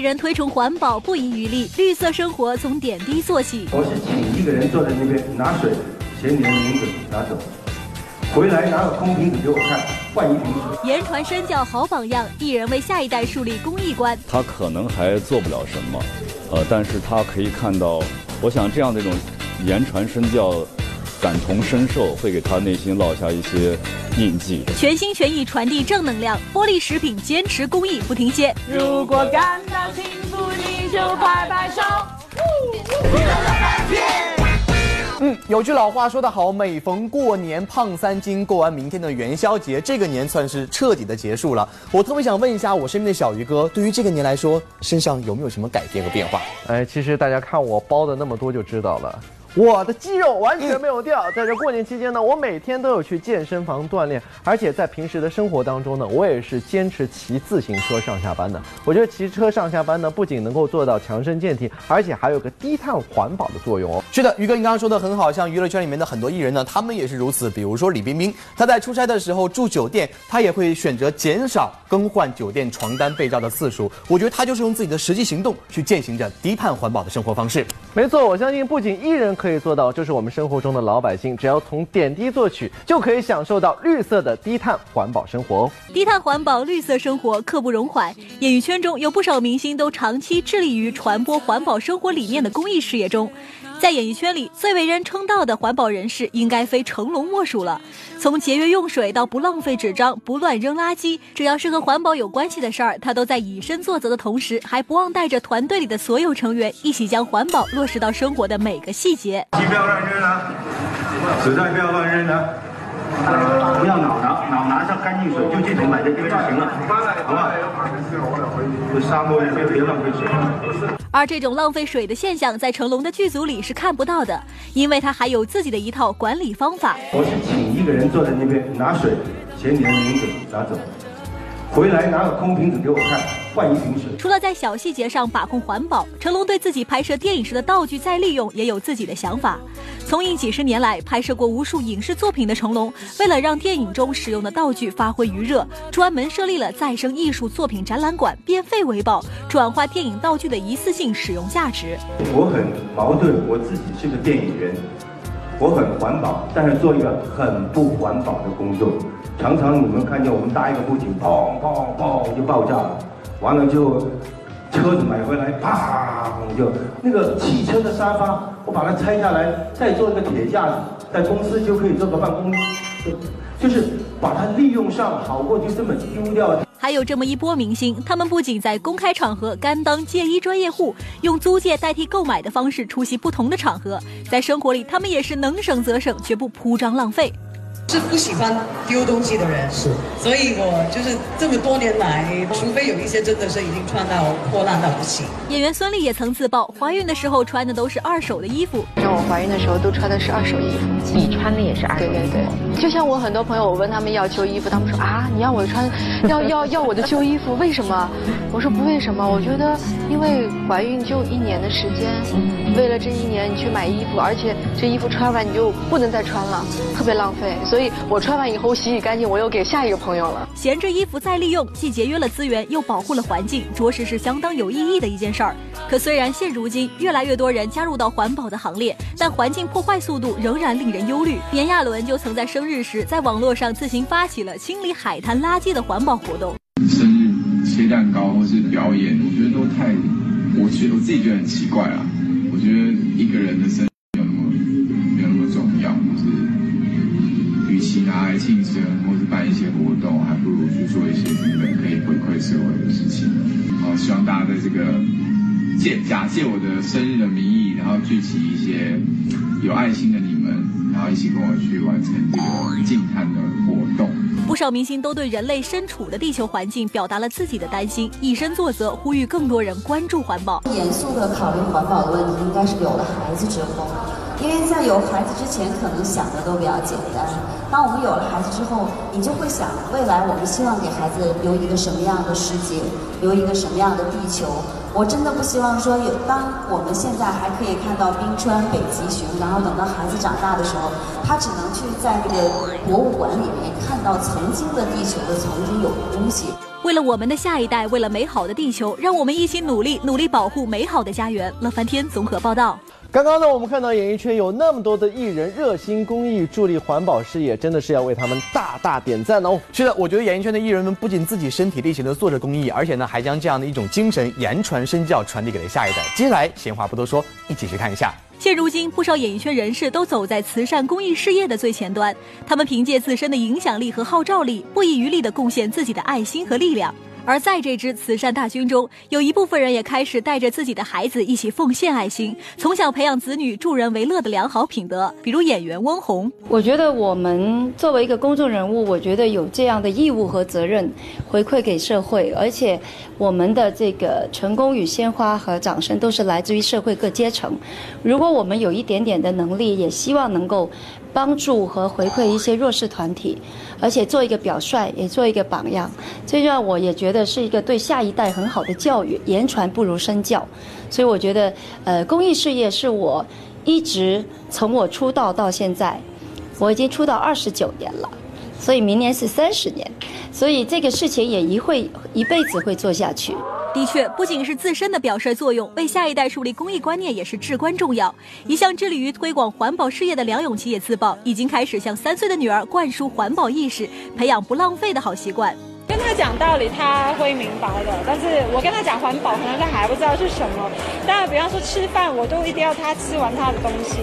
人推崇环保不遗余力，绿色生活从点滴做起。我是请一个人坐在那边拿水，写你的名字拿走，回来拿个空瓶子给我看，换一瓶水。言传身教好榜样，艺人为下一代树立公益观。他可能还做不了什么，呃，但是他可以看到，我想这样的一种言传身教。感同身受会给他内心烙下一些印记。全心全意传递正能量，玻璃食品坚持公益不停歇。如果感到幸福，你就拍拍手。嗯，有句老话说得好，每逢过年胖三斤，过完明天的元宵节，这个年算是彻底的结束了。我特别想问一下我身边的小鱼哥，对于这个年来说，身上有没有什么改变和变化？哎，其实大家看我包的那么多就知道了。我的肌肉完全没有掉，在这过年期间呢，我每天都有去健身房锻炼，而且在平时的生活当中呢，我也是坚持骑自行车上下班的。我觉得骑车上下班呢，不仅能够做到强身健体，而且还有个低碳环保的作用哦。是的，于哥，你刚刚说的很好，像娱乐圈里面的很多艺人呢，他们也是如此。比如说李冰冰，她在出差的时候住酒店，她也会选择减少更换酒店床单被罩的次数。我觉得她就是用自己的实际行动去践行着低碳环保的生活方式。没错，我相信不仅艺人可以做到，就是我们生活中的老百姓，只要从点滴做起，就可以享受到绿色的低碳环保生活。低碳环保、绿色生活，刻不容缓。演艺圈中有不少明星都长期致力于传播环保生活理念的公益事业中。在演艺圈里，最为人称道的环保人士，应该非成龙莫属了。从节约用水到不浪费纸张、不乱扔垃圾，只要是和环保有关系的事儿，他都在以身作则的同时，还不忘带着团队里的所有成员，一起将环保落实到生活的每个细节。不要乱扔啊！实在不要乱扔啊！不要脑拿，脑拿上干净水就这种买在这边就行了，好吧？这沙漠别浪费水。而这种浪费水的现象，在成龙的剧组里是看不到的，因为他还有自己的一套管理方法。我是请一个人坐在那边拿水，写你的名字拿走。回来拿个空瓶子给我看，换一瓶水。除了在小细节上把控环保，成龙对自己拍摄电影时的道具再利用也有自己的想法。从艺几十年来，拍摄过无数影视作品的成龙，为了让电影中使用的道具发挥余热，专门设立了再生艺术作品展览馆，变废为宝，转化电影道具的一次性使用价值。我很矛盾，我自己是个电影人，我很环保，但是做一个很不环保的工作。常常你们看见我们搭一个布景，砰砰砰就爆炸了，完了就车子买回来，啪就那个汽车的沙发，我把它拆下来，再做一个铁架子，在公司就可以做个办公，就是把它利用上，好过就这么丢掉。还有这么一波明星，他们不仅在公开场合甘当借衣专业户，用租借代替购买的方式出席不同的场合，在生活里他们也是能省则省，绝不铺张浪费。是不喜欢丢东西的人，是，所以我就是这么多年来，除非有一些真的是已经穿到破烂到不行。演员孙俪也曾自曝，怀孕的时候穿的都是二手的衣服。像我怀孕的时候都穿的是二手衣服，你穿的也是二手。对对对，就像我很多朋友，我问他们要旧衣服，他们说啊，你要我穿，要要要我的旧衣服，为什么？我说不为什么，我觉得因为怀孕就一年的时间，为了这一年你去买衣服，而且这衣服穿完你就不能再穿了，特别浪费，所以。我穿完以后洗洗干净，我又给下一个朋友了。闲置衣服再利用，既节约了资源，又保护了环境，着实是相当有意义的一件事儿。可虽然现如今越来越多人加入到环保的行列，但环境破坏速度仍然令人忧虑。炎亚纶就曾在生日时在网络上自行发起了清理海滩垃圾的环保活动。生日切蛋糕或是表演，我觉得都太，我觉得我自己觉得很奇怪啊。我觉得一个人的生。庆生，或是办一些活动，还不如去做一些真的可以回馈社会的事情。然后希望大家在这个借假借我的生日的名义，然后聚集一些有爱心的你们，然后一起跟我去完成这个净碳的活动。不少明星都对人类身处的地球环境表达了自己的担心，以身作则，呼吁更多人关注环保。严肃的考虑环保的问题，应该是有了孩子之后。因为在有孩子之前，可能想的都比较简单。当我们有了孩子之后，你就会想，未来我们希望给孩子留一个什么样的世界，留一个什么样的地球？我真的不希望说，有当我们现在还可以看到冰川、北极熊，然后等到孩子长大的时候，他只能去在这个博物馆里面看到曾经的地球的曾经有的东西。为了我们的下一代，为了美好的地球，让我们一起努力，努力保护美好的家园。乐翻天综合报道。刚刚呢，我们看到演艺圈有那么多的艺人热心公益、助力环保事业，真的是要为他们大大点赞哦。是的，我觉得演艺圈的艺人们不仅自己身体力行的做着公益，而且呢，还将这样的一种精神言传身教，传递给了下一代。接下来，闲话不多说，一起去看一下。现如今，不少演艺圈人士都走在慈善公益事业的最前端，他们凭借自身的影响力和号召力，不遗余力地贡献自己的爱心和力量。而在这支慈善大军中，有一部分人也开始带着自己的孩子一起奉献爱心，从小培养子女助人为乐的良好品德。比如演员翁虹，我觉得我们作为一个公众人物，我觉得有这样的义务和责任回馈给社会，而且我们的这个成功与鲜花和掌声都是来自于社会各阶层。如果我们有一点点的能力，也希望能够。帮助和回馈一些弱势团体，而且做一个表率，也做一个榜样，这让我也觉得是一个对下一代很好的教育。言传不如身教，所以我觉得，呃，公益事业是我一直从我出道到现在，我已经出道二十九年了。所以明年是三十年，所以这个事情也一会一辈子会做下去。的确，不仅是自身的表率作用，为下一代树立公益观念也是至关重要。一向致力于推广环保事业的梁咏琪也自曝，已经开始向三岁的女儿灌输环保意识，培养不浪费的好习惯。跟他讲道理，他会明白的。但是我跟他讲环保，可能他还不知道是什么。当然，比方说吃饭，我都一定要他吃完他的东西。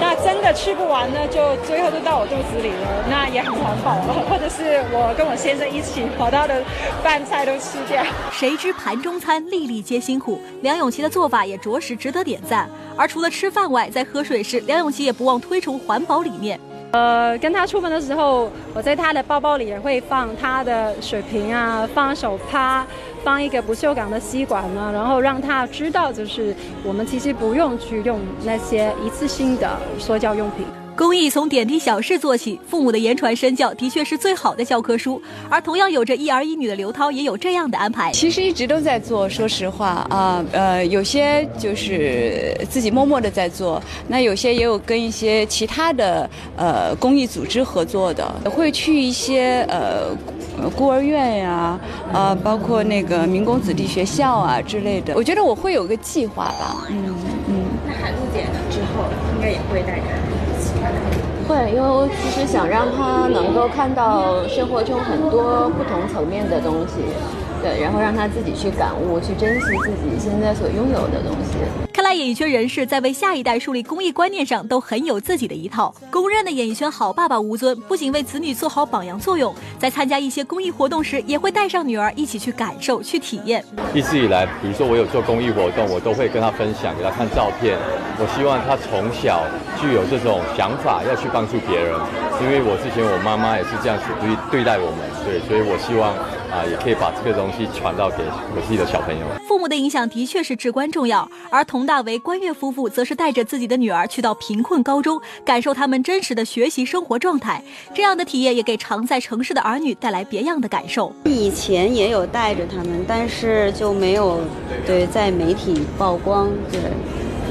那真的吃不完呢，就最后都到我肚子里了，那也很环保了。或者是我跟我先生一起把他的饭菜都吃掉。谁知盘中餐，粒粒皆辛苦。梁咏琪的做法也着实值得点赞。而除了吃饭外，在喝水时，梁咏琪也不忘推崇环保理念。呃，跟他出门的时候，我在他的包包里也会放他的水瓶啊，放手帕，放一个不锈钢的吸管呢，然后让他知道，就是我们其实不用去用那些一次性的塑胶用品。公益从点滴小事做起，父母的言传身教的确是最好的教科书。而同样有着一儿一女的刘涛也有这样的安排。其实一直都在做，说实话啊，呃，有些就是自己默默的在做，那有些也有跟一些其他的呃公益组织合作的，会去一些呃孤儿院呀，啊，包括那个民工子弟学校啊之类的。我觉得我会有个计划吧，嗯嗯。那海璐姐呢？之后应该也会带着。会，因为我其实想让他能够看到生活中很多不同层面的东西。对，然后让他自己去感悟，去珍惜自己现在所拥有的东西。看来演艺圈人士在为下一代树立公益观念上都很有自己的一套。公认的演艺圈好爸爸吴尊，不仅为子女做好榜样作用，在参加一些公益活动时，也会带上女儿一起去感受、去体验。一直以来，比如说我有做公益活动，我都会跟他分享，给他看照片。我希望他从小具有这种想法，要去帮助别人。因为我之前我妈妈也是这样子对对待我们，对，所以我希望。啊，也可以把这个东西传到给我自己的小朋友。父母的影响的确是至关重要，而佟大为、关悦夫妇则是带着自己的女儿去到贫困高中，感受他们真实的学习生活状态。这样的体验也给常在城市的儿女带来别样的感受。以前也有带着他们，但是就没有对在媒体曝光。对，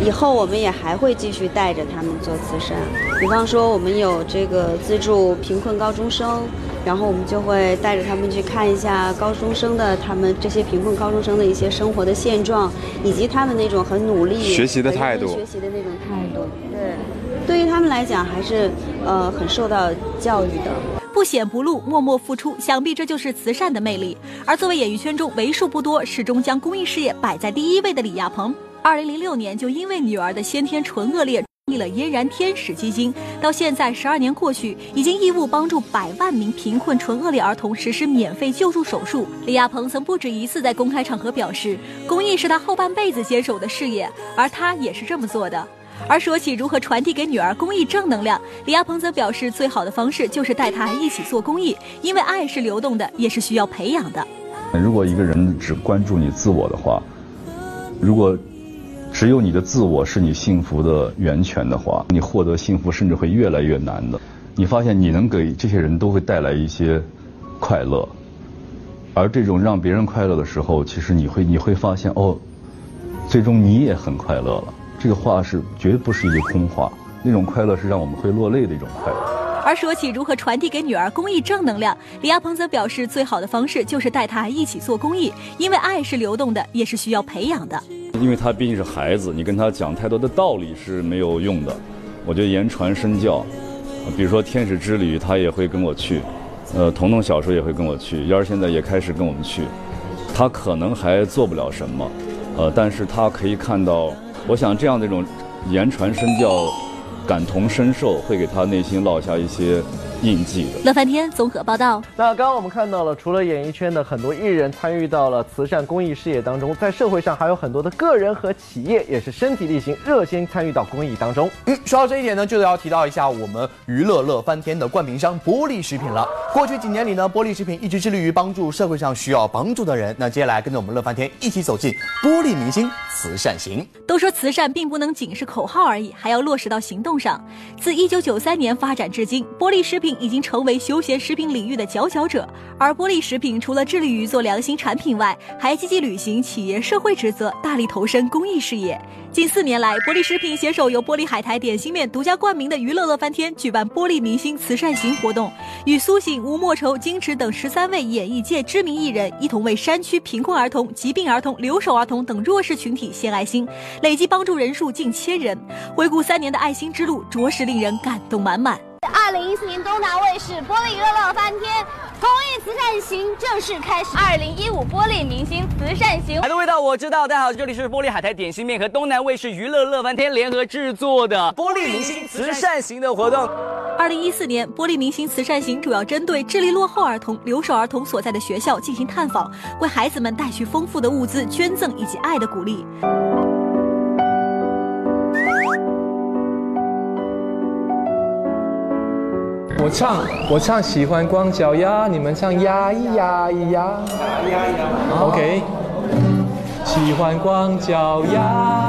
以后我们也还会继续带着他们做慈善，比方说我们有这个资助贫困高中生。然后我们就会带着他们去看一下高中生的他们这些贫困高中生的一些生活的现状，以及他们那种很努力学习的态度，学习的那种态度。对，对于他们来讲还是呃很受到教育的。不显不露，默默付出，想必这就是慈善的魅力。而作为演艺圈中为数不多始终将公益事业摆在第一位的李亚鹏，二零零六年就因为女儿的先天唇腭裂。立了嫣然天使基金，到现在十二年过去，已经义务帮助百万名贫困唇腭裂儿童实施免费救助手术。李亚鹏曾不止一次在公开场合表示，公益是他后半辈子坚守的事业，而他也是这么做的。而说起如何传递给女儿公益正能量，李亚鹏则表示，最好的方式就是带她一起做公益，因为爱是流动的，也是需要培养的。如果一个人只关注你自我的话，如果。只有你的自我是你幸福的源泉的话，你获得幸福甚至会越来越难的。你发现你能给这些人都会带来一些快乐，而这种让别人快乐的时候，其实你会你会发现哦，最终你也很快乐了。这个话是绝不是一句空话，那种快乐是让我们会落泪的一种快乐。而说起如何传递给女儿公益正能量，李亚鹏则表示，最好的方式就是带她一起做公益，因为爱是流动的，也是需要培养的。因为他毕竟是孩子，你跟他讲太多的道理是没有用的。我觉得言传身教，比如说天使之旅，他也会跟我去；呃，彤彤小时候也会跟我去，幺儿现在也开始跟我们去。他可能还做不了什么，呃，但是他可以看到，我想这样的一种言传身教。感同身受会给他内心落下一些印记的。乐翻天综合报道。那刚刚我们看到了，除了演艺圈的很多艺人参与到了慈善公益事业当中，在社会上还有很多的个人和企业也是身体力行，热心参与到公益当中。嗯，说到这一点呢，就要提到一下我们娱乐乐翻天的冠名商玻璃食品了。过去几年里呢，玻璃食品一直致力于帮助社会上需要帮助的人。那接下来跟着我们乐翻天一起走进玻璃明星慈善行。都说慈善并不能仅是口号而已，还要落实到行动上。自一九九三年发展至今，玻璃食品已经成为休闲食品领域的佼佼者。而玻璃食品除了致力于做良心产品外，还积极履行企业社会职责，大力投身公益事业。近四年来，玻璃食品携手由玻璃海苔点心面独家冠名的娱乐乐翻天，举办玻璃明星慈善行活动，与苏醒、吴莫愁、金池等十三位演艺界知名艺人一同为山区贫困儿童、疾病儿童、留守儿童等弱势群体献爱心，累计帮助人数近千人。回顾三年的爱心之路，着实令人感动满满。二零一四年东南卫视玻璃娱乐乐翻天公益慈善行正式开始。二零一五玻璃明星慈善行，海的味道我知道。大家好，这里是玻璃海苔点心面和东南卫视娱乐乐翻天联合制作的玻璃明星慈善行的活动。二零一四年玻璃明星慈善行主要针对智力落后儿童、留守儿童所在的学校进行探访，为孩子们带去丰富的物资捐赠以及爱的鼓励。我唱，我唱喜欢光脚丫，你们唱呀咿呀咿呀。呀咿呀 OK，喜欢光脚丫，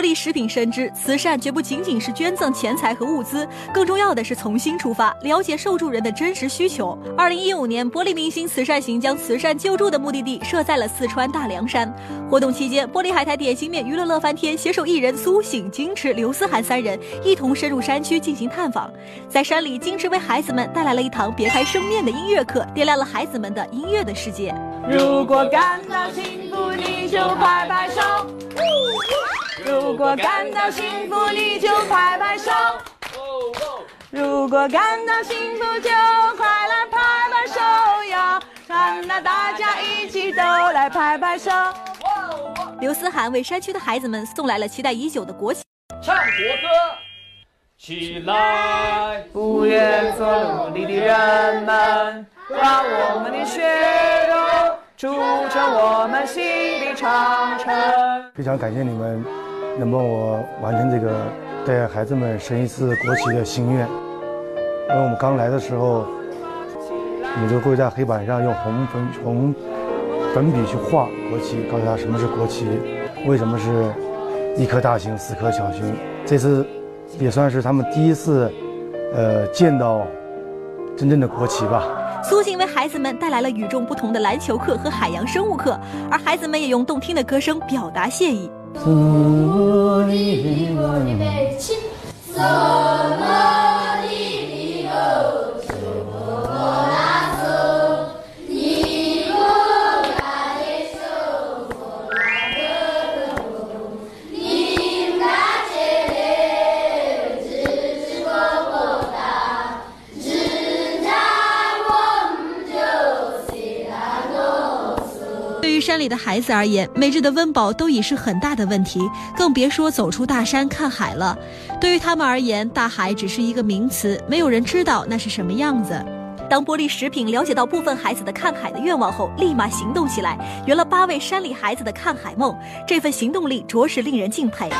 玻璃食品深知，慈善绝不仅仅是捐赠钱财和物资，更重要的是从心出发，了解受助人的真实需求。二零一五年，玻璃明星慈善行将慈善救助的目的地设在了四川大凉山。活动期间，玻璃海苔点心面娱乐乐翻天携手艺人苏醒、金池、刘思涵三人一同深入山区进行探访。在山里，金池为孩子们带来了一堂别开生面的音乐课，点亮了孩子们的音乐的世界。如果感到幸福，你就拍拍手。如果感到幸福，你就拍拍手。如果感到幸福，就快来拍拍手呀！看那大家一起都来拍拍手。刘思涵为山区的孩子们送来了期待已久的国旗。唱国歌，起来！不愿做奴隶的人们，把我们的血肉筑成我们心的长城。非常感谢你们。能帮我完成这个带孩子们升一次国旗的心愿。因为我们刚来的时候，你就会在黑板上用红粉红粉笔去画国旗，告诉他什么是国旗，为什么是一颗大星四颗小星。这次也算是他们第一次，呃，见到真正的国旗吧。苏醒为孩子们带来了与众不同的篮球课和海洋生物课，而孩子们也用动听的歌声表达谢意。山里的孩子而言，每日的温饱都已是很大的问题，更别说走出大山看海了。对于他们而言，大海只是一个名词，没有人知道那是什么样子。当玻璃食品了解到部分孩子的看海的愿望后，立马行动起来，圆了八位山里孩子的看海梦。这份行动力着实令人敬佩。年，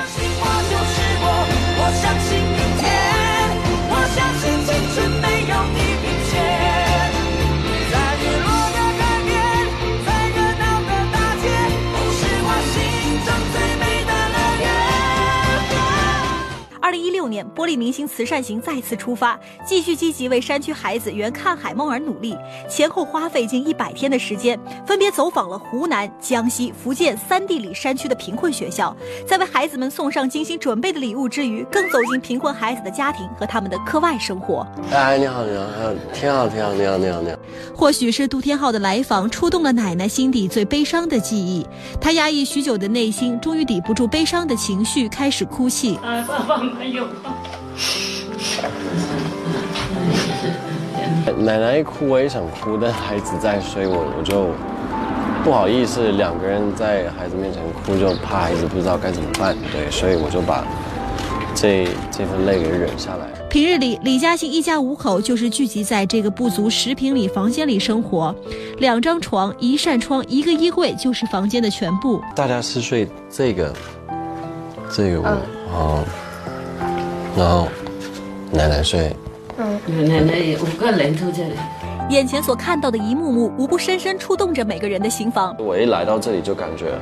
玻璃明星慈善行再次出发，继续积极为山区孩子圆看海梦而努力。前后花费近一百天的时间，分别走访了湖南、江西、福建三地里山区的贫困学校，在为孩子们送上精心准备的礼物之余，更走进贫困孩子的家庭和他们的课外生活。哎，你好，你好，挺好，挺好，你好，你好，你好。或许是杜天浩的来访触动了奶奶心底最悲伤的记忆，她压抑许久的内心终于抵不住悲伤的情绪，开始哭泣。啊，爸爸没有。奶奶一哭，我也想哭，但孩子在，所以我我就不好意思两个人在孩子面前哭，就怕孩子不知道该怎么办。对，所以我就把这这份泪给忍下来。平日里，李嘉欣一家五口就是聚集在这个不足十平米房间里生活，两张床、一扇窗、一个衣柜就是房间的全部。大家是睡这个这个屋，然后然后奶奶睡。嗯，奶奶五个人住这里。眼前所看到的一幕幕，无不深深触动着每个人的心房。我一来到这里就感觉，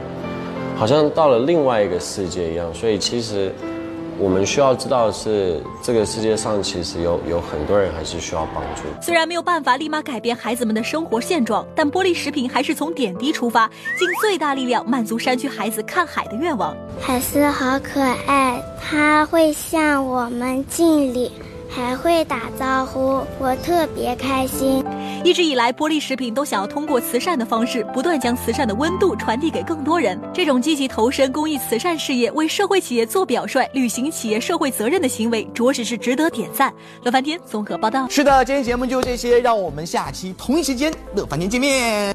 好像到了另外一个世界一样。所以其实我们需要知道的是，这个世界上其实有有很多人还是需要帮助。虽然没有办法立马改变孩子们的生活现状，但玻璃食品还是从点滴出发，尽最大力量满足山区孩子看海的愿望。海狮好可爱，它会向我们敬礼。还会打招呼，我特别开心。一直以来，玻璃食品都想要通过慈善的方式，不断将慈善的温度传递给更多人。这种积极投身公益慈善事业、为社会企业做表率、履行企业社会责任的行为，着实是值得点赞。乐翻天综合报道。是的，今天节目就这些，让我们下期同一时间乐翻天见面。